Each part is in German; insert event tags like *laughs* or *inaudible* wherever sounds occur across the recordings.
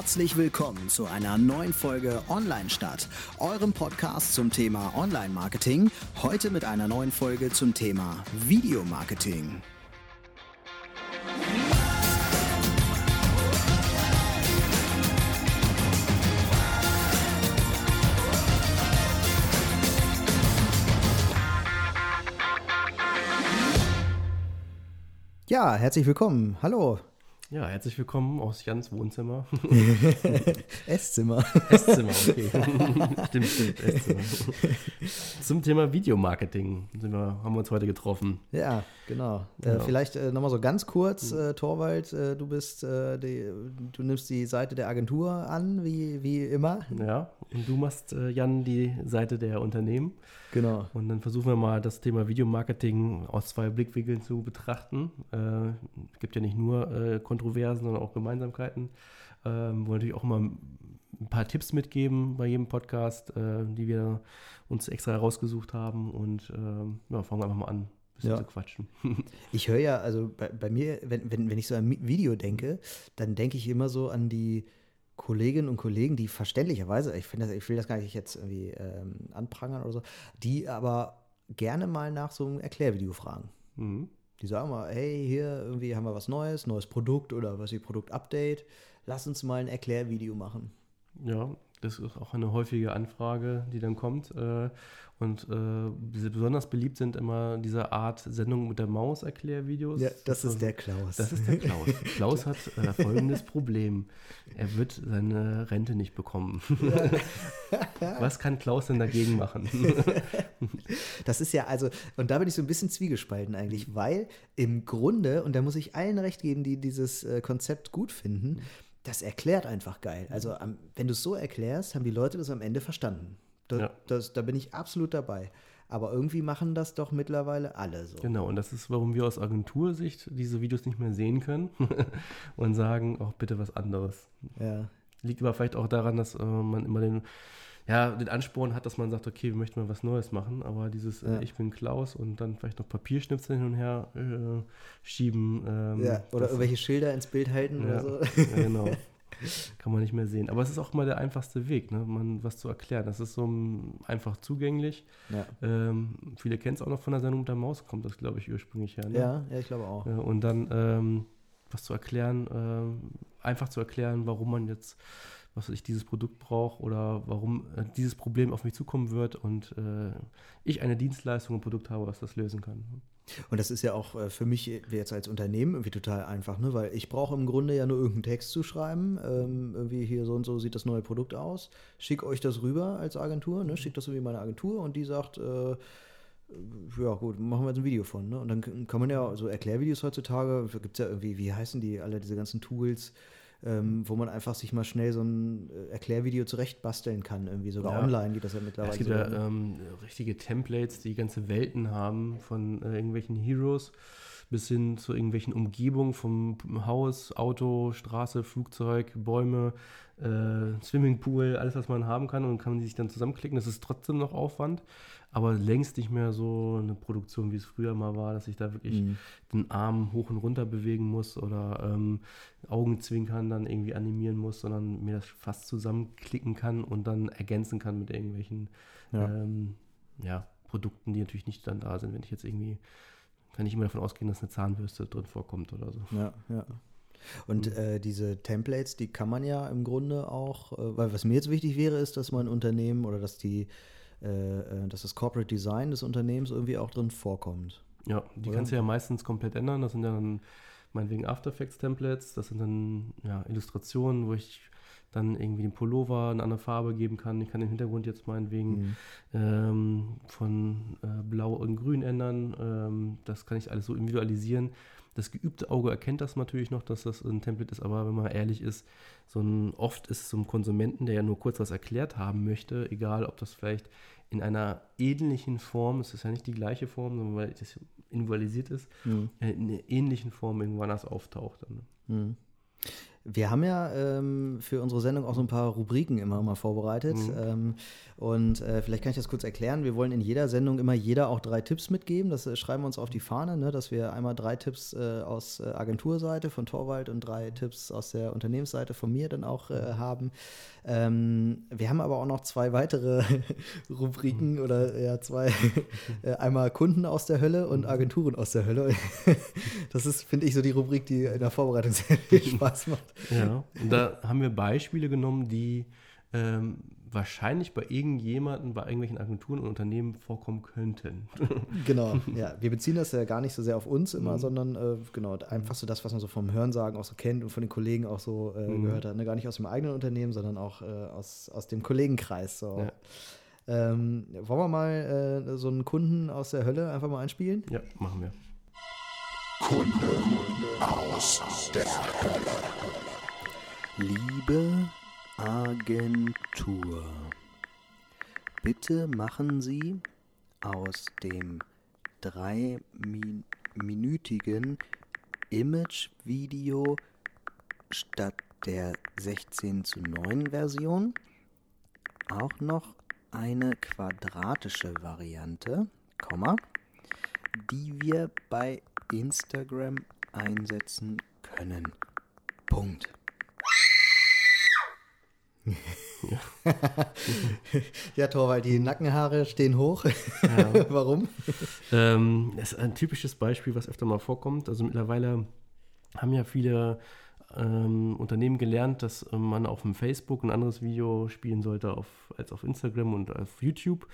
Herzlich willkommen zu einer neuen Folge Online Stadt, eurem Podcast zum Thema Online Marketing. Heute mit einer neuen Folge zum Thema Videomarketing. Ja, herzlich willkommen. Hallo. Ja, herzlich willkommen aus Jans Wohnzimmer. *laughs* Esszimmer. Esszimmer, okay. *laughs* stimmt, stimmt, Esszimmer. Zum Thema Videomarketing sind wir, haben wir uns heute getroffen. Ja, genau. Äh, Ja. vielleicht äh, nochmal so ganz kurz, äh, Torwald, äh, du bist, äh, die, du nimmst die Seite der Agentur an, wie, wie immer. Ja, und du machst, äh, Jan, die Seite der Unternehmen. Genau. Und dann versuchen wir mal das Thema Videomarketing aus zwei Blickwinkeln zu betrachten. Äh, Es gibt ja nicht nur äh, Kontroversen, sondern auch Gemeinsamkeiten. Ähm, wollen natürlich auch mal ein paar Tipps mitgeben bei jedem Podcast, äh, die wir uns extra herausgesucht haben. Und ähm, ja, fangen wir einfach mal an, ein bisschen Ja. zu quatschen. *laughs* Ich höre ja, also bei, bei mir, wenn, wenn, wenn ich so an Video denke, dann denke ich immer so an die Kolleginnen und Kollegen, die verständlicherweise, ich finde das, ich will das gar nicht jetzt irgendwie ähm, anprangern oder so, die aber gerne mal nach so einem Erklärvideo fragen. Mhm. Die sagen mal, hey, hier irgendwie haben wir was Neues, neues Produkt oder was wie Produktupdate. Lass uns mal ein Erklärvideo machen. Ja, das ist auch eine häufige Anfrage, die dann kommt. Äh, und äh, besonders beliebt sind immer diese Art Sendung mit der Maus Erklärvideos. Ja, das ist der Klaus. Das ist der Klaus. Klaus hat äh, *laughs* folgendes Problem. Er wird seine Rente nicht bekommen. *laughs* Was kann Klaus denn dagegen machen? *laughs* Das ist ja also, und da bin ich so ein bisschen zwiegespalten eigentlich, weil im Grunde, und da muss ich allen recht geben, die dieses Konzept gut finden, das erklärt einfach geil. Also am, wenn du es so erklärst, haben die Leute das am Ende verstanden. Da, Ja. das, da bin ich absolut dabei. Aber irgendwie machen das doch mittlerweile alle so. Genau, und das ist, warum wir aus Agentursicht diese Videos nicht mehr sehen können *laughs* und sagen, auch bitte was anderes. Ja. Liegt aber vielleicht auch daran, dass äh, man immer den, ja, den Ansporn hat, dass man sagt, okay, wir möchten mal was Neues machen, aber dieses Ja. äh, Ich bin Klaus und dann vielleicht noch Papierschnipsel hin und her äh, schieben. ähm, ja. Oder das- irgendwelche Schilder ins Bild halten ja, oder so. ja, genau. Kann man nicht mehr sehen. Aber es ist auch mal der einfachste Weg, ne? man was zu erklären. Das ist so ähm, einfach zugänglich. Ja. Ähm, viele kennen es auch noch von der Sendung mit der Maus, kommt das, glaube ich, ursprünglich her. Ne? Ja, ja, ich glaube auch. Äh, Und dann ähm, was zu erklären, ähm, einfach zu erklären, warum man jetzt, was ich, dieses Produkt braucht oder warum äh, dieses Problem auf mich zukommen wird und äh, ich eine Dienstleistung, ein Produkt habe, was das lösen kann. Und das ist ja auch äh, für mich jetzt als Unternehmen irgendwie total einfach, ne? weil ich brauche im Grunde ja nur irgendeinen Text zu schreiben. Ähm, irgendwie hier so und so sieht das neue Produkt aus. Schick euch das rüber als Agentur, ne? schickt das irgendwie meine Agentur und die sagt, äh, ja gut, machen wir jetzt ein Video von. Ne? Und dann kann man ja so Erklärvideos heutzutage, gibt es ja irgendwie, wie heißen die, alle diese ganzen Tools, ähm, wo man einfach sich mal schnell so ein äh, Erklärvideo zurechtbasteln kann, irgendwie sogar Ja. online geht das ja mittlerweile. es gibt ja ähm, richtige Templates, die ganze Welten haben, von äh, irgendwelchen Heroes bis hin zu irgendwelchen Umgebungen vom Haus, Auto, Straße, Flugzeug, Bäume, äh, Swimmingpool, alles, was man haben kann und kann man sich dann zusammenklicken. Das ist trotzdem noch Aufwand, aber längst nicht mehr so eine Produktion, wie es früher mal war, dass ich da wirklich Mhm. den Arm hoch und runter bewegen muss oder ähm, Augenzwinkern dann irgendwie animieren muss, sondern mir das fast zusammenklicken kann und dann ergänzen kann mit irgendwelchen Ja. ähm, ja, Produkten, die natürlich nicht dann da sind. Wenn ich jetzt irgendwie, kann ich immer davon ausgehen, dass eine Zahnbürste drin vorkommt oder so. Ja, ja. Und Mhm. äh, diese Templates, die kann man ja im Grunde auch, äh, weil was mir jetzt wichtig wäre, ist, dass man Unternehmen oder dass die, äh, äh, dass das Corporate Design des Unternehmens irgendwie auch drin vorkommt. Ja, die Oder? kannst du ja meistens komplett ändern. Das sind ja dann meinetwegen After Effects Templates. Das sind dann ja, Illustrationen, wo ich dann irgendwie den Pullover eine andere Farbe geben kann. Ich kann den Hintergrund jetzt meinetwegen Mhm. ähm, von äh, blau in grün ändern. Ähm, das kann ich alles so individualisieren. Das geübte Auge erkennt das natürlich noch, dass das ein Template ist, aber wenn man ehrlich ist, so ein, oft ist es so ein Konsumenten, der ja nur kurz was erklärt haben möchte, egal ob das vielleicht in einer ähnlichen Form, es ist ja nicht die gleiche Form, sondern weil das individualisiert ist, Mhm. äh, in einer ähnlichen Form irgendwo anders auftaucht. Dann, ne? Mhm. Wir haben ja ähm, für unsere Sendung auch so ein paar Rubriken immer mal vorbereitet. Mhm. Ähm, und äh, vielleicht kann ich das kurz erklären. Wir wollen in jeder Sendung immer jeder auch drei Tipps mitgeben. Das äh, schreiben wir uns auf die Fahne, ne? dass wir einmal drei Tipps äh, aus äh, Agenturseite von Torwald und drei Tipps aus der Unternehmensseite von mir dann auch äh, haben. Ähm, wir haben aber auch noch zwei weitere *laughs* Rubriken oder ja, zwei. *laughs* äh, einmal Kunden aus der Hölle und Agenturen aus der Hölle. *laughs* das ist, finde ich, so die Rubrik, die in der Vorbereitung sehr viel Spaß macht. Ja, und da haben wir Beispiele genommen, die ähm, wahrscheinlich bei irgendjemandem, bei irgendwelchen Agenturen und Unternehmen vorkommen könnten. *laughs* Genau, ja. Wir beziehen das ja gar nicht so sehr auf uns immer, Mhm. sondern äh, genau, einfach so das, was man so vom Hörensagen auch so kennt und von den Kollegen auch so äh, Mhm. gehört hat. Ne? Gar nicht aus dem eigenen Unternehmen, sondern auch äh, aus, aus dem Kollegenkreis. So. Ja. Ähm, wollen wir mal äh, so einen Kunden aus der Hölle einfach mal einspielen? ja, machen wir. Liebe Agentur, bitte machen Sie aus dem dreiminütigen Image-Video statt der 16 zu 9 Version auch noch eine quadratische Variante, Komma, die wir bei Instagram einsetzen können. Punkt. *laughs* ja, Torwald, die Nackenhaare stehen hoch. *laughs* Warum? Ähm, das ist ein typisches Beispiel, was öfter mal vorkommt. Also mittlerweile haben ja viele ähm, Unternehmen gelernt, dass ähm, man auf dem Facebook ein anderes Video spielen sollte auf, als auf Instagram und auf YouTube.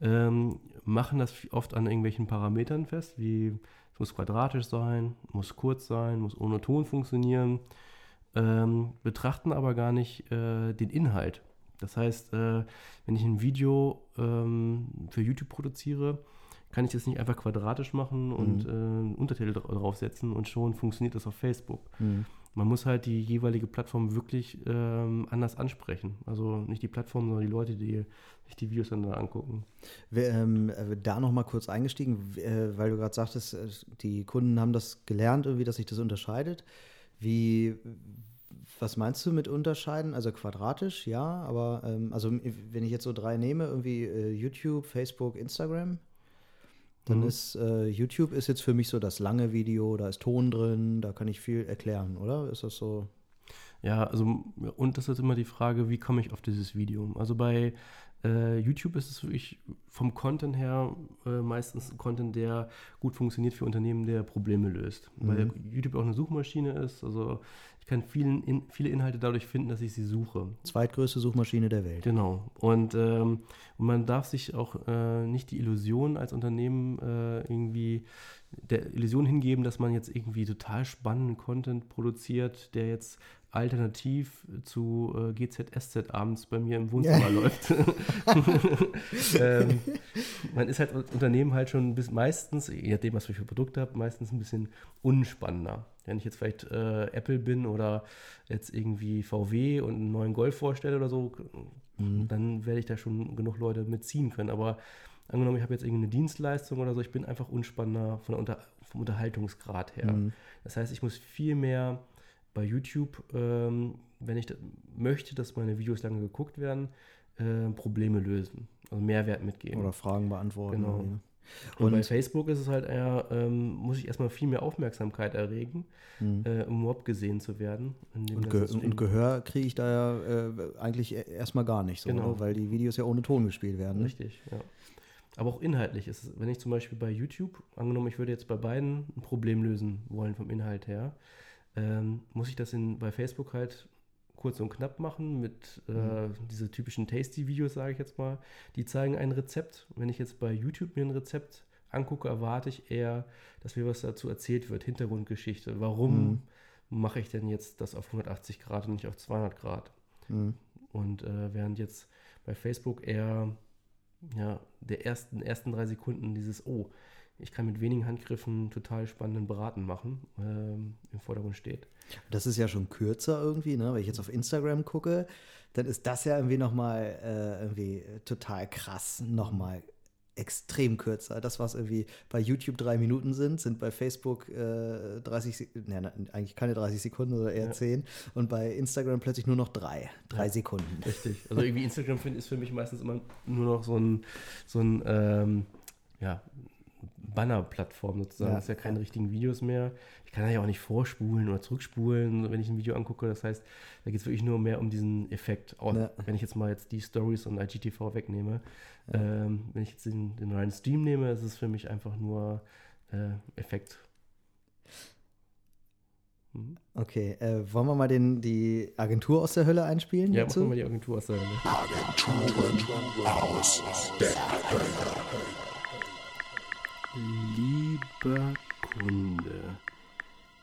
Ähm, machen das oft an irgendwelchen Parametern fest, wie es muss quadratisch sein, muss kurz sein, muss ohne Ton funktionieren, ähm, betrachten aber gar nicht äh, den Inhalt. Das heißt, äh, wenn ich ein Video ähm, für YouTube produziere, kann ich das nicht einfach quadratisch machen und äh, einen Untertitel dra- draufsetzen und schon funktioniert das auf Facebook. Man muss halt die jeweilige Plattform wirklich ähm, anders ansprechen. Also nicht die Plattform, sondern die Leute, die sich die Videos dann da angucken. Wir, ähm, äh, da noch mal kurz eingestiegen, äh, weil du gerade sagtest, äh, die Kunden haben das gelernt, irgendwie, dass sich das unterscheidet. Wie, was meinst du mit unterscheiden? Also quadratisch, ja, aber ähm, also wenn ich jetzt so drei nehme, irgendwie äh, YouTube, Facebook, Instagram, dann Mhm. ist äh, YouTube ist jetzt für mich so das lange Video, da ist Ton drin, da kann ich viel erklären, oder? Ist das so? Ja, also und das ist immer die Frage, wie komme ich auf dieses Video? Also bei äh, YouTube ist es wirklich vom Content her äh, meistens ein Content, der gut funktioniert für Unternehmen, der Probleme löst. Weil YouTube auch eine Suchmaschine ist. Also ich kann vielen in, viele Inhalte dadurch finden, dass ich sie suche. Zweitgrößte Suchmaschine der Welt. Genau. Und, ähm, und man darf sich auch äh, nicht die Illusion als Unternehmen äh, irgendwie der Illusion hingeben, dass man jetzt irgendwie total spannenden Content produziert, der jetzt alternativ zu äh, GZSZ abends bei mir im Wohnzimmer läuft. *laughs* ähm, man ist halt als Unternehmen halt schon bis meistens, je nachdem, was ich für Produkte habe, meistens ein bisschen unspannender. Wenn ich jetzt vielleicht äh, Apple bin oder jetzt irgendwie VW und einen neuen Golf vorstelle oder so, dann werde ich da schon genug Leute mitziehen können. Aber angenommen, ich habe jetzt irgendeine Dienstleistung oder so, ich bin einfach unspannender von der Unter vom Unterhaltungsgrad her. Das heißt, ich muss viel mehr bei YouTube, ähm, wenn ich möchte, dass meine Videos lange geguckt werden, äh, Probleme lösen. Also Mehrwert mitgeben. Oder Fragen beantworten. Genau. irgendwie, ne? Und, bei Und- Facebook ist es halt eher, ähm, muss ich erstmal viel mehr Aufmerksamkeit erregen, äh, um überhaupt gesehen zu werden. Mhm. Und, Ge und Gehör kriege ich da ja äh, eigentlich e- erstmal gar nicht so, Genau. oder? weil die Videos ja ohne Ton gespielt werden. Ne? Richtig, ja. Aber auch inhaltlich ist es, wenn ich zum Beispiel bei YouTube, angenommen, ich würde jetzt bei beiden ein Problem lösen wollen vom Inhalt her, ähm, muss ich das in, bei Facebook halt kurz und knapp machen mit äh, diese typischen Tasty-Videos, sage ich jetzt mal. Die zeigen ein Rezept. Wenn ich jetzt bei YouTube mir ein Rezept angucke, erwarte ich eher, dass mir was dazu erzählt wird, Hintergrundgeschichte. Warum mache ich denn jetzt das auf 180 Grad und nicht auf 200 Grad? Mhm. Und äh, während jetzt bei Facebook eher ja, der ersten, ersten drei Sekunden dieses, oh, ich kann mit wenigen Handgriffen total spannenden Braten machen, ähm, im Vordergrund steht. Das ist ja schon kürzer irgendwie, ne? Wenn ich jetzt auf Instagram gucke, dann ist das ja irgendwie nochmal äh, irgendwie total krass, nochmal extrem kürzer. Das, was irgendwie bei YouTube drei Minuten sind, sind bei Facebook äh, 30 Sekunden, ne, eigentlich keine 30 Sekunden oder eher Ja. 10 und bei Instagram plötzlich nur noch drei, drei Ja. Sekunden. Richtig. Also irgendwie Instagram ist für mich meistens immer nur noch so ein, so ein ähm, ja, Banner-Plattform sozusagen. Ja. Es ist ja keine richtigen Videos mehr. Ich kann ja auch nicht vorspulen oder zurückspulen, wenn ich ein Video angucke. Das heißt, da geht es wirklich nur mehr um diesen Effekt. Auch Ja. Wenn ich jetzt mal jetzt die Stories und IGTV wegnehme, ähm, wenn ich jetzt den, den reinen Stream nehme, ist es für mich einfach nur äh, Effekt. Mhm. Okay, äh, wollen wir mal den, die Agentur aus der Hölle einspielen? Ja, dazu? machen wir mal die Agentur aus der Hölle. Lieber Kunde,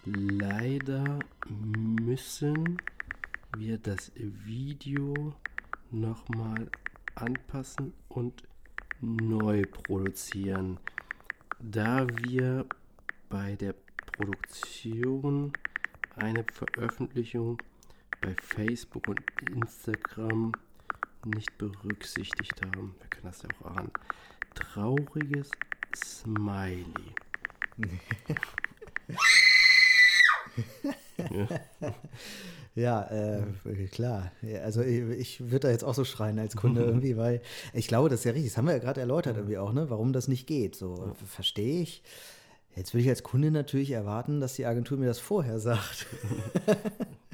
leider müssen wir das Video nochmal anpassen und neu produzieren, da wir bei der Produktion eine Veröffentlichung bei Facebook und Instagram nicht berücksichtigt haben. Wir können das ja auch ahnen. Trauriges Smiley. *laughs* Ja, äh, klar. Also ich, ich würde da jetzt auch so schreien als Kunde *laughs* irgendwie, weil ich glaube, das ist ja richtig. Das haben wir ja gerade erläutert irgendwie auch, ne? Warum das nicht geht. So verstehe ich. Jetzt würde ich als Kunde natürlich erwarten, dass die Agentur mir das vorher sagt. *laughs*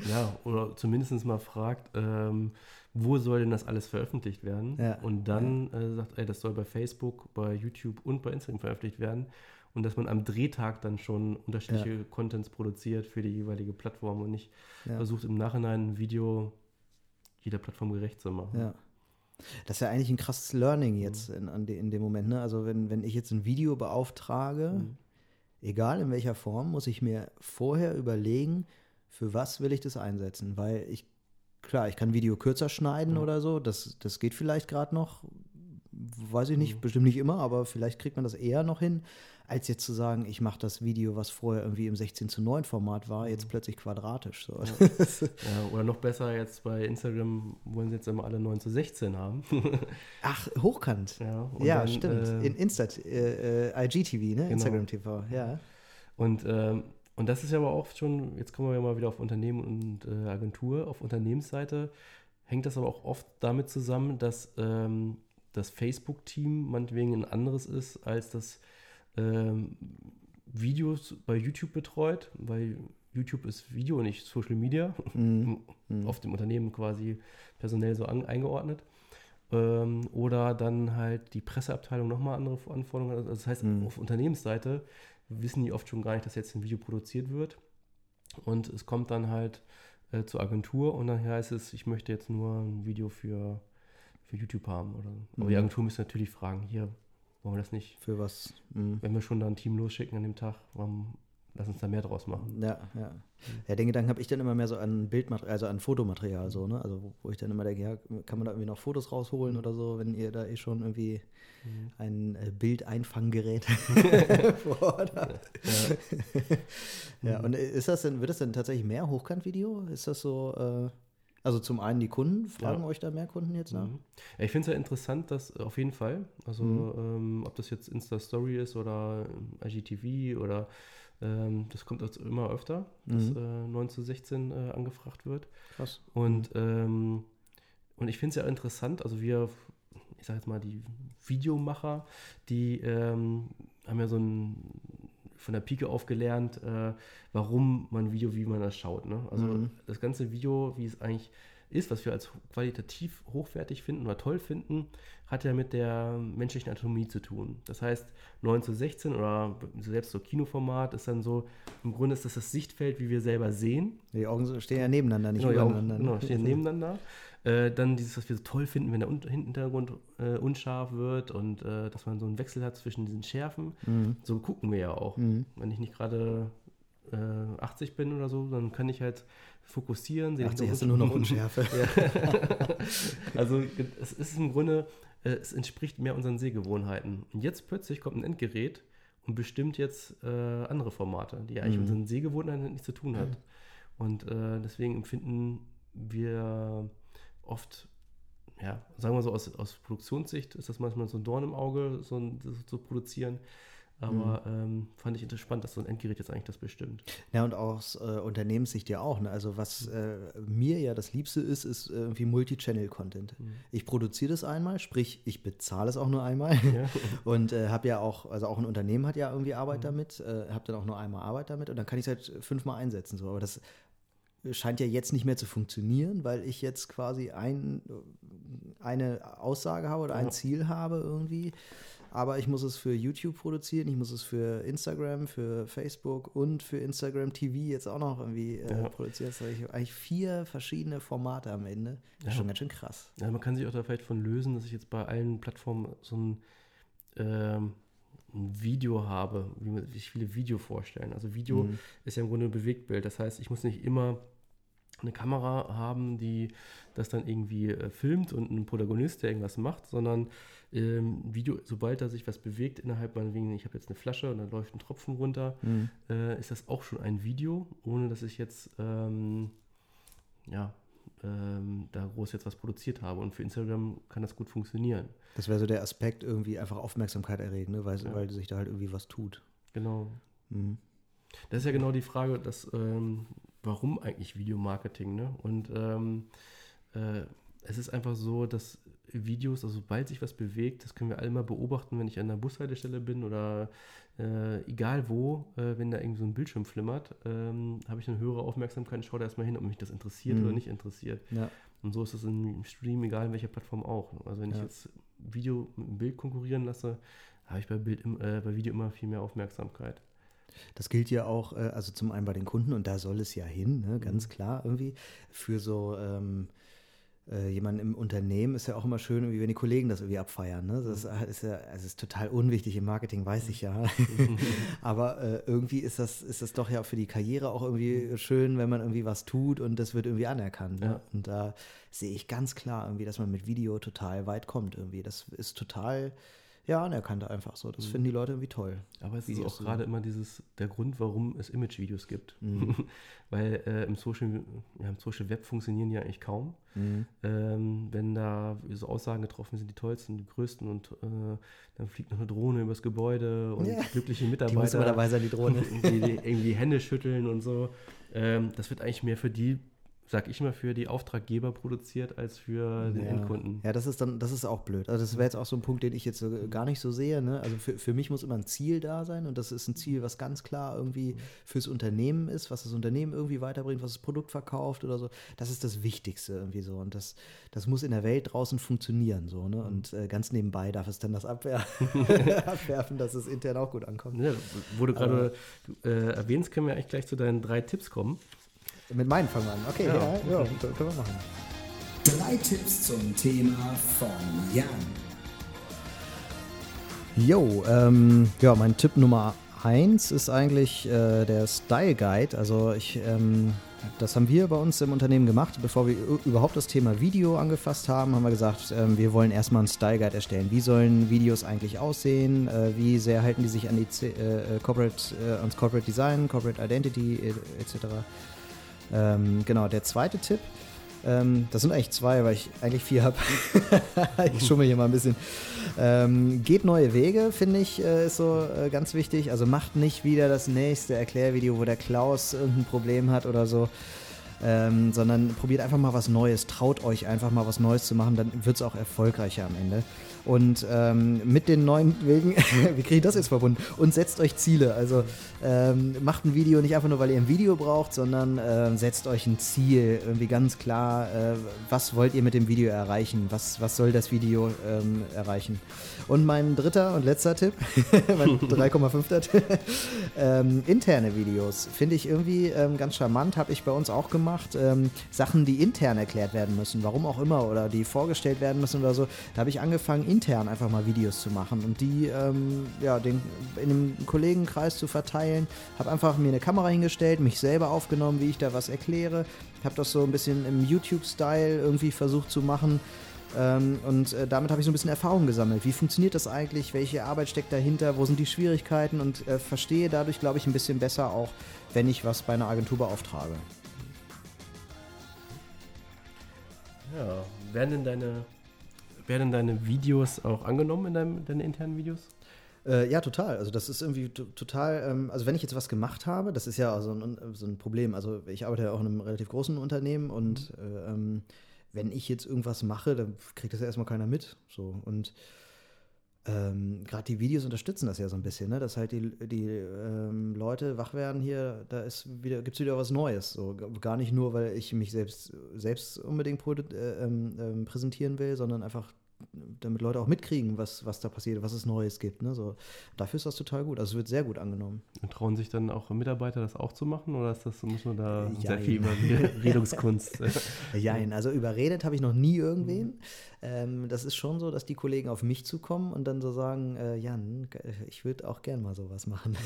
Ja, oder zumindest mal fragt, ähm, wo soll denn das alles veröffentlicht werden? Ja. Und dann äh, sagt, ey, das soll bei Facebook, bei YouTube und bei Instagram veröffentlicht werden. Und dass man am Drehtag dann schon unterschiedliche Contents produziert für die jeweilige Plattform und nicht Ja. versucht im Nachhinein ein Video jeder Plattform gerecht zu machen. Ja. Das ist ja eigentlich ein krasses Learning jetzt in, an de, in dem Moment. Ne? Also wenn, wenn ich jetzt ein Video beauftrage, egal in welcher Form, muss ich mir vorher überlegen, für was will ich das einsetzen. Weil ich, klar, ich kann Video kürzer schneiden oder so, das, das geht vielleicht gerade noch, weiß ich nicht, bestimmt nicht immer, aber vielleicht kriegt man das eher noch hin, als jetzt zu sagen, ich mache das Video, was vorher irgendwie im 16 zu 9 Format war, jetzt plötzlich quadratisch. So. *laughs* Ja, oder noch besser, jetzt bei Instagram wollen sie jetzt immer alle 9 zu 16 haben. *laughs* Ach, hochkant. ja, Ja, dann, stimmt. äh, In Insta, äh, äh, IGTV, ne? Genau. Instagram TV, ja. Und, ähm, und das ist ja aber auch schon, jetzt kommen wir ja mal wieder auf Unternehmen und äh, Agentur. Auf Unternehmensseite hängt das aber auch oft damit zusammen, dass ähm, das Facebook-Team meinetwegen ein anderes ist, als das ähm, Videos bei YouTube betreut, weil YouTube ist Video und nicht Social Media, *laughs* auf dem Unternehmen quasi personell so an, eingeordnet. Ähm, oder dann halt die Presseabteilung nochmal andere Anforderungen. hat. Also das heißt, auf Unternehmensseite wissen die oft schon gar nicht, dass jetzt ein Video produziert wird. Und es kommt dann halt äh, zur Agentur und dann heißt es, ich möchte jetzt nur ein Video für, für YouTube haben. Oder, aber die Agentur müsste natürlich fragen, hier, wollen wir das nicht, Für was? Mhm. wenn wir schon da ein Team losschicken an dem Tag, warum lass uns da mehr draus machen? Ja, ja. Ja, den Gedanken habe ich dann immer mehr so an Bildmaterial, also an Fotomaterial so, ne? Also wo, wo ich dann immer denke, ja, kann man da irgendwie noch Fotos rausholen oder so, wenn ihr da eh schon irgendwie ein äh, Bildeinfanggerät *laughs* *laughs* vor Ort habt. Ja, und ist das denn, wird das denn tatsächlich mehr Hochkant-Video? Ist das so, äh, also zum einen die Kunden, fragen Ja. euch da mehr Kunden jetzt nach? Mhm. Ja, ich finde es ja interessant, dass äh, auf jeden Fall, also ähm, ob das jetzt Insta-Story ist oder ähm, IGTV oder ähm, das kommt jetzt immer öfter, dass äh, 9 zu 16 äh, angefragt wird. Krass. Und, ähm, und ich finde es ja interessant, also wir, ich sage jetzt mal, die Videomacher, die ähm, haben ja so ein von der Pike auf gelernt, äh, warum man Video, wie man das schaut. Ne? Also das ganze Video, wie es eigentlich ist, was wir als qualitativ hochwertig finden oder toll finden, hat ja mit der menschlichen Anatomie zu tun. Das heißt, 9 zu 16 oder selbst so Kinoformat ist dann so, im Grunde ist das das Sichtfeld, wie wir selber sehen. Die Augen stehen ja nebeneinander, nicht Genau, die Augen, übereinander. genau, ne? stehen *laughs* nebeneinander. Äh, dann dieses, was wir so toll finden, wenn der Un Hintergrund äh, unscharf wird und äh, dass man so einen Wechsel hat zwischen diesen Schärfen. Mhm. So gucken wir ja auch. Wenn ich nicht gerade äh, 80 bin oder so, dann kann ich halt fokussieren. sehe 80 den hast du nur noch. Unschärfe. *laughs* Also es ist im Grunde, äh, es entspricht mehr unseren Sehgewohnheiten. Und jetzt plötzlich kommt ein Endgerät und bestimmt jetzt äh, andere Formate, die eigentlich mit unseren Sehgewohnheiten nichts zu tun hat. Und äh, deswegen empfinden wir oft ja, sagen wir so, aus, aus Produktionssicht ist das manchmal so ein Dorn im Auge, so ein, das zu produzieren. Aber mhm. ähm, fand ich interessant, dass so ein Endgerät jetzt eigentlich das bestimmt. Ja, und auch aus äh, Unternehmenssicht ja auch. Ne? Also, was äh, mir ja das Liebste ist, ist irgendwie Multi-Channel-Content. Mhm. Ich produziere das einmal, sprich, ich bezahle es auch nur einmal. Ja. *laughs* und äh, habe ja auch, also auch ein Unternehmen hat ja irgendwie Arbeit mhm. damit, äh, habe dann auch nur einmal Arbeit damit und dann kann ich es halt fünfmal einsetzen. So. Aber das scheint ja jetzt nicht mehr zu funktionieren, weil ich jetzt quasi ein, eine Aussage habe oder ein Ziel habe irgendwie aber ich muss es für YouTube produzieren, ich muss es für Instagram, für Facebook und für Instagram TV jetzt auch noch irgendwie äh, ja. produzieren. Das ich eigentlich vier verschiedene Formate am Ende. Das ja. ist schon ganz schön krass. Ja, man kann sich auch da vielleicht von lösen, dass ich jetzt bei allen Plattformen so ein, ähm, ein Video habe, wie, man, sich viele Video vorstellen. Also Video mhm. ist ja im Grunde ein Bewegtbild. Das heißt, ich muss nicht immer eine Kamera haben, die das dann irgendwie äh, filmt und ein Protagonist, der irgendwas macht, sondern ähm, Video, sobald da sich was bewegt innerhalb meinetwegen, ich habe jetzt eine Flasche und dann läuft ein Tropfen runter, mhm. äh, ist das auch schon ein Video, ohne dass ich jetzt ähm, ja, ähm, da groß jetzt was produziert habe. Und für Instagram kann das gut funktionieren. Das wäre so der Aspekt, irgendwie einfach Aufmerksamkeit erregen, ne? weil, ja. weil sich da halt irgendwie was tut. Genau. Mhm. Das ist ja genau die Frage, dass, ähm, warum eigentlich Videomarketing? Ne? Und ähm, äh, es ist einfach so, dass Videos, also sobald sich was bewegt, das können wir alle mal beobachten, wenn ich an der Bushaltestelle bin oder äh, egal wo, äh, wenn da irgendwie so ein Bildschirm flimmert, ähm, habe ich eine höhere Aufmerksamkeit und schaue da erstmal hin, ob mich das interessiert mhm. oder nicht interessiert. Ja. Und so ist es im Stream, egal in welcher Plattform auch. Also wenn ja. ich jetzt Video mit einem Bild konkurrieren lasse, habe ich bei, Bild, äh, bei Video immer viel mehr Aufmerksamkeit. Das gilt ja auch, äh, also zum einen bei den Kunden, und da soll es ja hin, ne, ganz mhm. klar irgendwie, für so ähm, äh, jemanden im Unternehmen ist ja auch immer schön, wie wenn die Kollegen das irgendwie abfeiern. Ne? Das mhm. ist ja, also ist total unwichtig im Marketing, weiß ich ja. *laughs* Aber äh, irgendwie ist das, ist das doch ja für die Karriere auch irgendwie schön, wenn man irgendwie was tut und das wird irgendwie anerkannt. Ne? Ja. Und da sehe ich ganz klar irgendwie, dass man mit Video total weit kommt irgendwie. Das ist total ja, anerkannt einfach so. Das mhm. finden die Leute irgendwie toll. Aber es ist auch so. gerade immer dieses, der Grund, warum es Image-Videos gibt. Mhm. *laughs* Weil äh, im, Social, ja, im Social Web funktionieren die ja eigentlich kaum. Mhm. Ähm, wenn da so Aussagen getroffen sind, die tollsten, die größten und äh, dann fliegt noch eine Drohne übers Gebäude und ja. glückliche Mitarbeiter. Die muss immer dabei sein, die Drohne. *laughs* die, die irgendwie Hände schütteln und so. Ähm, das wird eigentlich mehr für die sag ich mal, für die Auftraggeber produziert als für den ja. Endkunden. Ja, das ist dann, das ist auch blöd. Also das wäre jetzt auch so ein Punkt, den ich jetzt gar nicht so sehe. Ne? Also für, für mich muss immer ein Ziel da sein und das ist ein Ziel, was ganz klar irgendwie fürs Unternehmen ist, was das Unternehmen irgendwie weiterbringt, was das Produkt verkauft oder so. Das ist das Wichtigste irgendwie so. Und das, das muss in der Welt draußen funktionieren. So, ne? Und äh, ganz nebenbei darf es dann das abwehr *laughs* *laughs* abwerfen, dass es intern auch gut ankommt. Ja, wo du gerade äh, erwähnst, können wir eigentlich gleich zu deinen drei Tipps kommen. Mit meinen fangen wir an. Okay, ja, ja, ja können wir machen. Drei Tipps zum Thema von Jan. Jo, ähm, ja, mein Tipp Nummer eins ist eigentlich äh, der Style Guide. Also ich, ähm, das haben wir bei uns im Unternehmen gemacht. Bevor wir überhaupt das Thema Video angefasst haben, haben wir gesagt, ähm, wir wollen erstmal einen Style Guide erstellen. Wie sollen Videos eigentlich aussehen? Äh, wie sehr halten die sich an die C äh, äh, Corporate, äh, ans Corporate Design, Corporate Identity etc. Ähm, genau, der zweite Tipp, ähm, das sind eigentlich zwei, weil ich eigentlich vier habe. *laughs* ich schummel hier mal ein bisschen. Ähm, geht neue Wege, finde ich, äh, ist so äh, ganz wichtig. Also macht nicht wieder das nächste Erklärvideo, wo der Klaus irgendein Problem hat oder so. Ähm, sondern probiert einfach mal was Neues, traut euch einfach mal was Neues zu machen, dann wird es auch erfolgreicher am Ende. Und ähm, mit den neuen Wegen, *laughs* wie kriege ich das jetzt verbunden? Und setzt euch Ziele. Also ähm, macht ein Video nicht einfach nur, weil ihr ein Video braucht, sondern äh, setzt euch ein Ziel. Irgendwie ganz klar, äh, was wollt ihr mit dem Video erreichen? Was, was soll das Video ähm, erreichen? Und mein dritter und letzter Tipp, *laughs* mein 3,5er Tipp, ähm, interne Videos. Finde ich irgendwie ähm, ganz charmant, habe ich bei uns auch gemacht. Ähm, Sachen, die intern erklärt werden müssen, warum auch immer, oder die vorgestellt werden müssen oder so. Da habe ich angefangen, intern einfach mal Videos zu machen und die ähm, ja, den, in einem Kollegenkreis zu verteilen. Habe einfach mir eine Kamera hingestellt, mich selber aufgenommen, wie ich da was erkläre. Habe das so ein bisschen im YouTube-Style irgendwie versucht zu machen. Ähm, und äh, damit habe ich so ein bisschen Erfahrung gesammelt. Wie funktioniert das eigentlich? Welche Arbeit steckt dahinter? Wo sind die Schwierigkeiten? Und äh, verstehe dadurch, glaube ich, ein bisschen besser auch, wenn ich was bei einer Agentur beauftrage. Ja, werden denn deine werden deine Videos auch angenommen in deinem, deinen internen Videos? Äh, ja, total. Also das ist irgendwie total, ähm, also wenn ich jetzt was gemacht habe, das ist ja so ein, so ein Problem. Also ich arbeite ja auch in einem relativ großen Unternehmen und mhm. äh, ähm, wenn ich jetzt irgendwas mache, dann kriegt das ja erstmal keiner mit. So. Und ähm, gerade die Videos unterstützen das ja so ein bisschen, ne? dass halt die, die ähm, Leute wach werden hier, da wieder, gibt es wieder was Neues. So. Gar nicht nur, weil ich mich selbst, selbst unbedingt äh, ähm, ähm, präsentieren will, sondern einfach damit Leute auch mitkriegen, was, was da passiert, was es Neues gibt. Ne? So, dafür ist das total gut. Also es wird sehr gut angenommen. Und trauen sich dann auch Mitarbeiter das auch zu machen oder ist das, muss man da Jein. sehr viel Überredungskunst? *laughs* Jein, also überredet habe ich noch nie irgendwen. Mhm. Ähm, das ist schon so, dass die Kollegen auf mich zukommen und dann so sagen, äh, Jan, ich würde auch gern mal sowas machen.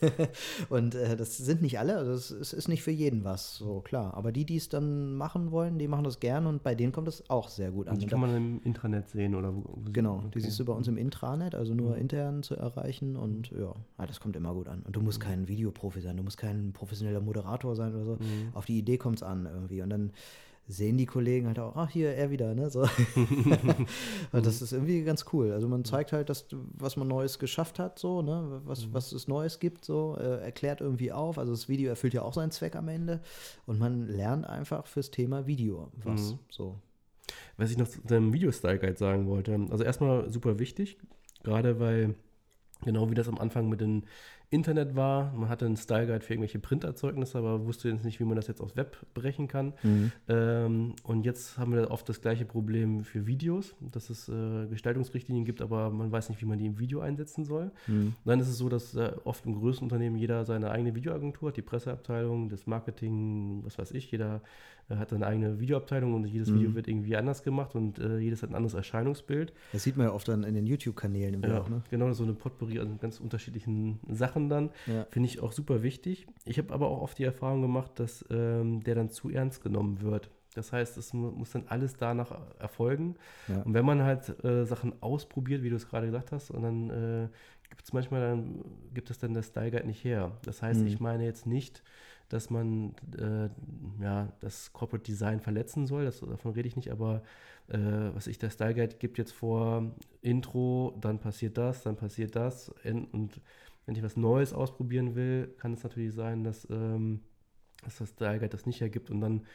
*laughs* Und äh, das sind nicht alle, also es, es, ist nicht für jeden was, so klar. Aber die, die es dann machen wollen, die machen das gern und bei denen kommt es auch sehr gut an. Und die kann man im Intranet sehen oder wo, wo Genau, okay. die siehst du bei uns im Intranet, also nur mhm. intern zu erreichen und ja, ah, das kommt immer gut an. Und du musst mhm. kein Videoprofi sein, du musst kein professioneller Moderator sein oder so. Mhm. Auf die Idee kommt es an irgendwie und dann sehen die Kollegen halt auch, ach hier, er wieder, ne? So. *laughs* *laughs* und das ist irgendwie ganz cool. Also man zeigt halt, dass was man Neues geschafft hat, so, ne, was, mhm. was es Neues gibt, so, äh, erklärt irgendwie auf. Also das Video erfüllt ja auch seinen Zweck am Ende. Und man lernt einfach fürs Thema Video was. Mhm. So. Was ich noch zu deinem Video-Style-Guide sagen wollte. Also erstmal super wichtig, gerade weil Genau wie das am Anfang mit den Internet war. Man hatte einen Style Guide für irgendwelche Printerzeugnisse, aber wusste jetzt nicht, wie man das jetzt aufs Web brechen kann. Mhm. Ähm, und jetzt haben wir oft das gleiche Problem für Videos, dass es äh, Gestaltungsrichtlinien gibt, aber man weiß nicht, wie man die im Video einsetzen soll. Mhm. Dann ist es so, dass äh, oft im größten Unternehmen jeder seine eigene Videoagentur hat, die Presseabteilung, das Marketing, was weiß ich, jeder äh, hat seine eigene Videoabteilung und jedes mhm. Video wird irgendwie anders gemacht und äh, jedes hat ein anderes Erscheinungsbild. Das sieht man ja oft dann in den YouTube-Kanälen im ja, auch, ne? Genau, so eine Potpourri an ganz unterschiedlichen Sachen dann. Ja. Finde ich auch super wichtig. Ich habe aber auch oft die Erfahrung gemacht, dass ähm, der dann zu ernst genommen wird. Das heißt, es muss dann alles danach erfolgen. Ja. Und wenn man halt äh, Sachen ausprobiert, wie du es gerade gesagt hast, und dann äh, gibt es manchmal, dann gibt es dann das Style Guide nicht her. Das heißt, mhm. ich meine jetzt nicht, dass man äh, ja, das Corporate Design verletzen soll, das, davon rede ich nicht, aber äh, was ich, der Style Guide gibt jetzt vor Intro, dann passiert das, dann passiert das und wenn ich was Neues ausprobieren will, kann es natürlich sein, dass, ähm, dass das Style Guide das nicht ergibt und dann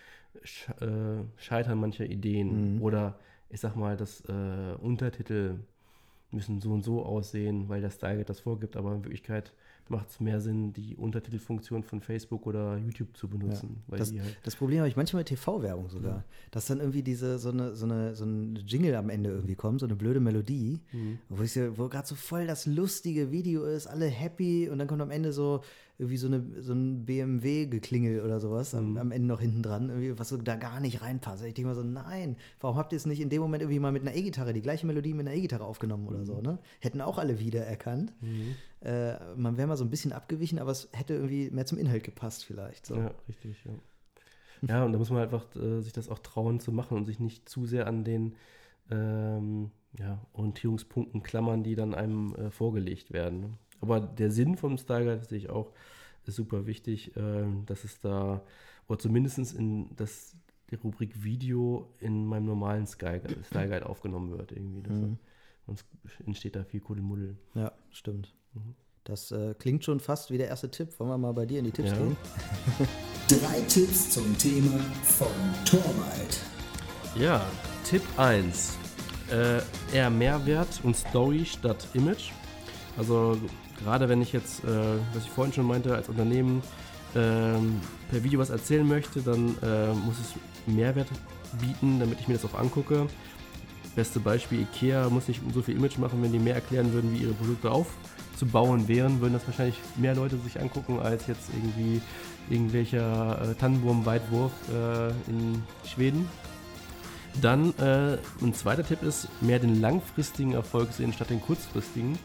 sch äh, scheitern manche Ideen mhm. oder ich sag mal, dass äh, Untertitel müssen so und so aussehen, weil der Style Guide das vorgibt, aber in Wirklichkeit macht es mehr Sinn, die Untertitelfunktion von Facebook oder YouTube zu benutzen. Ja, das, halt das, Problem habe ich manchmal mit TV-Werbung sogar, ja. dass dann irgendwie diese so eine, so, eine, so ein Jingle am Ende irgendwie kommt, so eine blöde Melodie, mhm. wo, wo gerade so voll das lustige Video ist, alle happy und dann kommt am Ende so irgendwie so, eine, so ein BMW-Geklingel oder sowas mhm. am, am, Ende noch hinten dran, was so da gar nicht reinpasst. Ich denke mal so, nein, warum habt ihr es nicht in dem Moment irgendwie mal mit einer E-Gitarre, die gleiche Melodie mit einer E-Gitarre aufgenommen oder mhm. so, ne? Hätten auch alle wiedererkannt. Mhm. Äh, man wäre mal so ein bisschen abgewichen, aber es hätte irgendwie mehr zum Inhalt gepasst vielleicht. So. Ja, richtig, ja. Ja, und da muss man einfach äh, sich das auch trauen zu machen und sich nicht zu sehr an den ähm, ja, Orientierungspunkten klammern, die dann einem äh, vorgelegt werden. Aber der Sinn vom Style Guide sehe ich auch, ist super wichtig, äh, dass es da, oder zumindest in das, die Rubrik Video in meinem normalen Style Guide, *clears throat* Style Guide aufgenommen wird. Irgendwie. Das, mhm. Sonst entsteht da viel Kuddelmuddel. Ja, stimmt. Mhm. Das äh, klingt schon fast wie der erste Tipp. Wollen wir mal bei dir in die Tipps ja. gehen? *laughs* Drei Tipps zum Thema von Torwald. Ja, Tipp 1. Äh, eher Mehrwert und Story statt Image. Also gerade wenn ich jetzt, äh, was ich vorhin schon meinte, als Unternehmen ähm, per Video was erzählen möchte, dann äh, muss es Mehrwert bieten, damit ich mir das auch angucke. Beste Beispiel, Ikea muss nicht so viel Image machen, wenn die mehr erklären würden, wie ihre Produkte aufzubauen wären, würden das wahrscheinlich mehr Leute sich angucken, als jetzt irgendwie irgendwelcher äh, Tannenwurm-Weitwurf äh, in Schweden. Dann äh, ein zweiter Tipp ist, mehr den langfristigen Erfolg sehen statt den kurzfristigen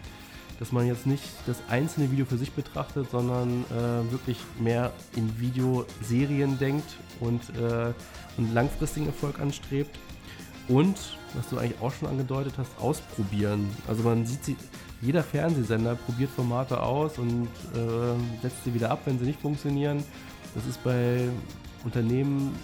dass man jetzt nicht das einzelne Video für sich betrachtet, sondern äh, wirklich mehr in Videoserien denkt und, äh, einen langfristigen Erfolg anstrebt. Und, was du eigentlich auch schon angedeutet hast, ausprobieren. Also man sieht sie, jeder Fernsehsender probiert Formate aus und äh, setzt sie wieder ab, wenn sie nicht funktionieren. Das ist bei Unternehmen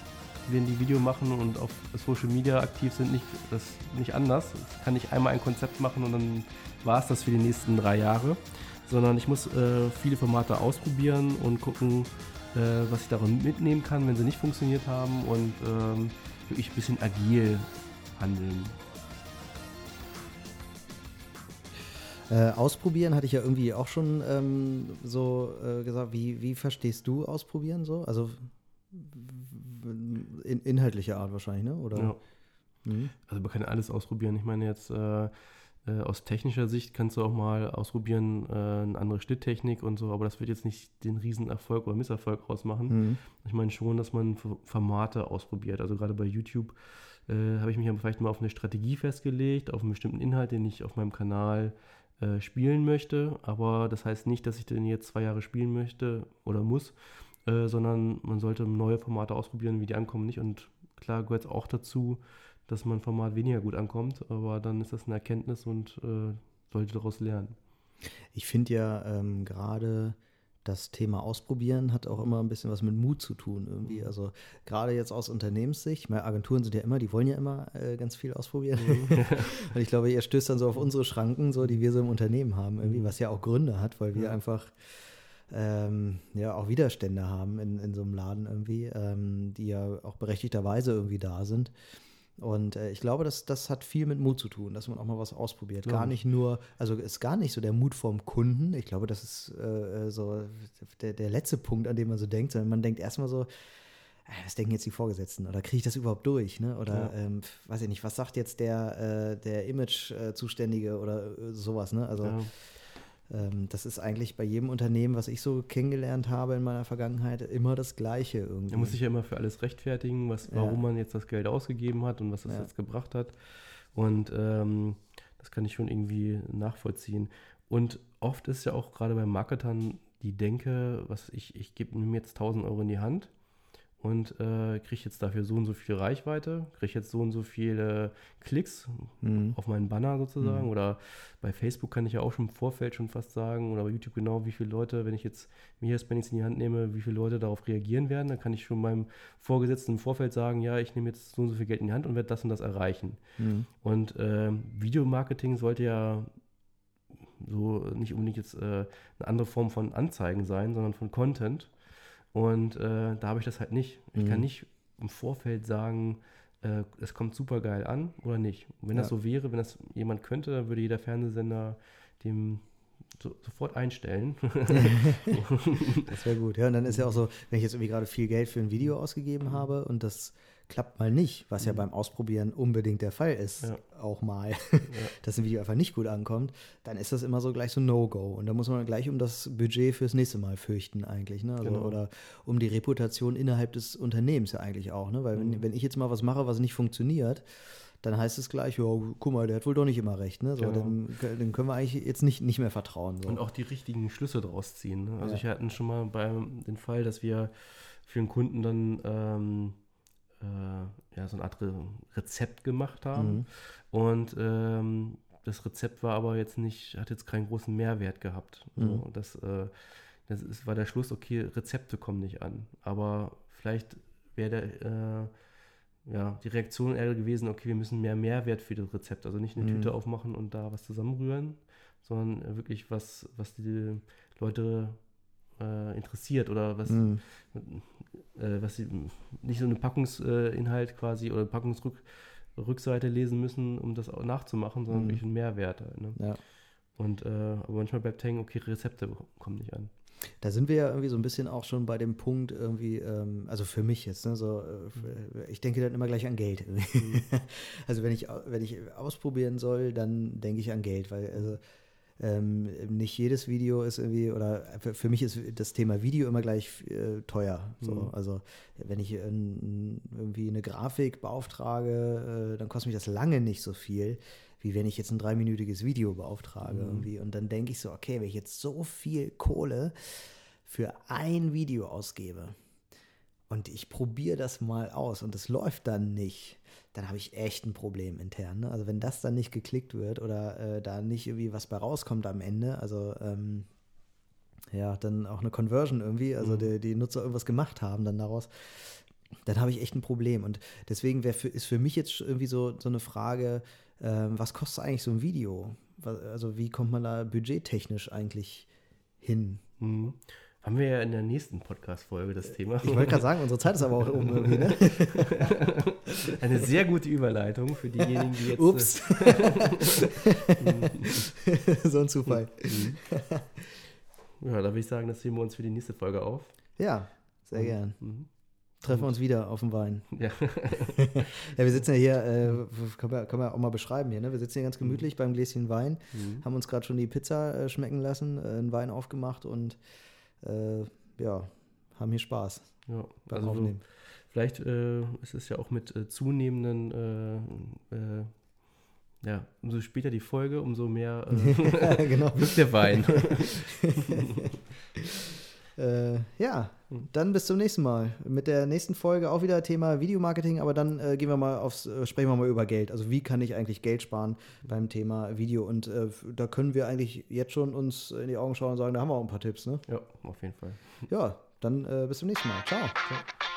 wir die Video machen und auf Social Media aktiv sind, nicht, das nicht anders. Ich kann nicht einmal ein Konzept machen und dann war es das für die nächsten drei Jahre, sondern ich muss äh, viele Formate ausprobieren und gucken, äh, was ich daran mitnehmen kann, wenn sie nicht funktioniert haben und ähm, wirklich ein bisschen agil handeln. Äh, ausprobieren hatte ich ja irgendwie auch schon ähm, so äh, gesagt. Wie, wie verstehst du ausprobieren so? Also in, inhaltliche Art wahrscheinlich, ne? Oder? Ja. Mhm. Also man kann alles ausprobieren. Ich meine jetzt äh, äh, aus technischer Sicht kannst du auch mal ausprobieren, äh, eine andere Schnitttechnik und so, aber das wird jetzt nicht den Riesenerfolg oder Misserfolg ausmachen. Mhm. Ich meine schon, dass man Formate ausprobiert. Also gerade bei YouTube äh, habe ich mich vielleicht mal auf eine Strategie festgelegt, auf einen bestimmten Inhalt, den ich auf meinem Kanal äh, spielen möchte. Aber das heißt nicht, dass ich den jetzt zwei Jahre spielen möchte oder muss, äh, sondern man sollte neue Formate ausprobieren, wie die ankommen nicht. Und klar gehört es auch dazu, dass man Format weniger gut ankommt, aber dann ist das eine Erkenntnis und äh, sollte daraus lernen. Ich finde ja ähm, gerade das Thema Ausprobieren hat auch immer ein bisschen was mit Mut zu tun irgendwie. Mhm. Also gerade jetzt aus Unternehmenssicht, meine Agenturen sind ja immer, die wollen ja immer äh, ganz viel ausprobieren. Mhm. *laughs* *laughs* und ich glaube, ihr stößt dann so auf unsere Schranken, so die wir so im Unternehmen haben, irgendwie, mhm. was ja auch Gründe hat, weil wir einfach ähm, ja auch Widerstände haben in, in so einem Laden irgendwie, ähm, die ja auch berechtigterweise irgendwie da sind. Und äh, ich glaube, das, das hat viel mit Mut zu tun, dass man auch mal was ausprobiert. Gar nicht nur, also ist gar nicht so der Mut vom Kunden. Ich glaube, das ist äh, äh, so der, der letzte Punkt, an dem man so denkt, sondern man denkt erstmal so, äh, was denken jetzt die Vorgesetzten? Oder kriege ich das überhaupt durch? Ne? Oder ja. ähm, weiß ich nicht, was sagt jetzt der, äh, der Image-Zuständige oder äh, sowas? Ne? Also ja das ist eigentlich bei jedem Unternehmen, was ich so kennengelernt habe in meiner Vergangenheit, immer das Gleiche irgendwie. Man muss sich ja immer für alles rechtfertigen, was, warum ja. man jetzt das Geld ausgegeben hat und was das ja. jetzt gebracht hat. Und ähm, das kann ich schon irgendwie nachvollziehen. Und oft ist ja auch gerade bei Marketern die Denke, was ich, ich gebe mir jetzt 1000 Euro in die Hand und äh, kriege jetzt dafür so und so viel Reichweite, kriege jetzt so und so viele Klicks mhm. auf meinen Banner sozusagen. Mhm. Oder bei Facebook kann ich ja auch schon im Vorfeld schon fast sagen, oder bei YouTube genau, wie viele Leute, wenn ich jetzt mir Spendings in die Hand nehme, wie viele Leute darauf reagieren werden. Dann kann ich schon meinem Vorgesetzten im Vorfeld sagen, ja, ich nehme jetzt so und so viel Geld in die Hand und werde das und das erreichen. Mhm. Und äh, Videomarketing sollte ja so nicht unbedingt jetzt äh, eine andere Form von Anzeigen sein, sondern von Content. Und äh, da habe ich das halt nicht. Ich mhm. kann nicht im Vorfeld sagen, äh, es kommt super geil an oder nicht. Und wenn ja. das so wäre, wenn das jemand könnte, dann würde jeder Fernsehsender dem so, sofort einstellen. *laughs* das wäre gut. Ja, und dann ist ja auch so, wenn ich jetzt irgendwie gerade viel Geld für ein Video ausgegeben habe und das klappt mal nicht, was mhm. ja beim Ausprobieren unbedingt der Fall ist, ja. auch mal, ja. *laughs* dass ein Video einfach nicht gut ankommt, dann ist das immer so gleich so No-Go. Und da muss man gleich um das Budget fürs nächste Mal fürchten eigentlich. Ne? Also, genau. Oder um die Reputation innerhalb des Unternehmens ja eigentlich auch. Ne? Weil mhm. wenn, wenn ich jetzt mal was mache, was nicht funktioniert, dann heißt es gleich, ja, guck mal, der hat wohl doch nicht immer recht. Ne? So, genau. dann, dann, können wir eigentlich jetzt nicht, nicht mehr vertrauen. So. Und auch die richtigen Schlüsse draus ziehen. Ne? Also ja. ich hatte schon mal beim den Fall, dass wir für einen Kunden dann ähm, äh, ja, so eine Art Re Rezept gemacht haben. Mhm. Und ähm, das Rezept war aber jetzt nicht, hat jetzt keinen großen Mehrwert gehabt. Mhm. So, das, äh, das ist, war der Schluss, okay, Rezepte kommen nicht an. Aber vielleicht wäre der, äh, ja, die Reaktion eher gewesen, okay, wir müssen mehr Mehrwert für das Rezept. Also nicht eine mhm. Tüte aufmachen und da was zusammenrühren, sondern wirklich was, was die Leute äh, interessiert oder was, mhm. äh, was sie nicht so eine Packungsinhalt quasi oder Packungsrückseite lesen müssen, um das auch nachzumachen, sondern mhm. wirklich einen Mehrwert. Ne? Ja. Und äh, aber manchmal bleibt hängen, okay, Rezepte kommen nicht an. Da sind wir ja irgendwie so ein bisschen auch schon bei dem Punkt irgendwie, ähm, also für mich jetzt, ne, so, äh, ich denke dann immer gleich an Geld. Mhm. *laughs* also wenn ich, wenn ich ausprobieren soll, dann denke ich an Geld, weil also ähm, nicht jedes Video ist irgendwie, oder für, mich ist das Thema Video immer gleich äh, teuer. So. Mhm. Also wenn ich in, irgendwie eine Grafik beauftrage, äh, dann kostet mich das lange nicht so viel, wie wenn ich jetzt ein dreiminütiges Video beauftrage mhm. irgendwie. Und dann denke ich so, okay, wenn ich jetzt so viel Kohle für ein Video ausgebe und ich probiere das mal aus und es läuft dann nicht, dann habe ich echt ein Problem intern. Ne? Also wenn das dann nicht geklickt wird oder äh, da nicht irgendwie was bei rauskommt am Ende, also ähm, ja, dann auch eine Conversion irgendwie, also mhm. die, die, Nutzer irgendwas gemacht haben dann daraus, dann habe ich echt ein Problem. Und deswegen für, ist für mich jetzt irgendwie so, so eine Frage, ähm, was kostet eigentlich so ein Video? Also wie kommt man da budgettechnisch eigentlich hin? Mhm. Haben wir ja in der nächsten Podcast-Folge das Thema. Ich wollte gerade sagen, unsere Zeit ist aber auch um irgendwie, ne? *laughs* Eine sehr gute Überleitung für diejenigen, die jetzt. Ups. *laughs* so ein Zufall. Mhm. Ja, da würde ich sagen, das heben wir uns für die nächste Folge auf. Ja, sehr gern. Mhm. Treffen wir uns wieder auf dem Wein. Ja. *laughs* Ja, wir sitzen ja hier, äh, können, wir, können wir auch mal beschreiben hier, ne? Wir sitzen hier ganz gemütlich beim Gläschen Wein, Mhm. haben uns gerade schon die Pizza äh, schmecken lassen, äh, einen Wein aufgemacht und äh, ja, haben hier Spaß ja. beim Also Aufnehmen. vielleicht äh, ist es ja auch mit äh, zunehmenden, äh, äh, ja, umso später die Folge, umso mehr äh, *laughs* genau. wirkt der Wein. *laughs* Äh, ja. Dann bis zum nächsten Mal. Mit der nächsten Folge auch wieder Thema Videomarketing, aber dann äh, gehen wir mal aufs, äh, sprechen wir mal über Geld. Also wie kann ich eigentlich Geld sparen beim Thema Video? Und äh, da können wir eigentlich jetzt schon uns in die Augen schauen und sagen, da haben wir auch ein paar Tipps. Ne? ja, auf jeden Fall. Ja, dann äh, bis zum nächsten Mal. Ciao. Ciao.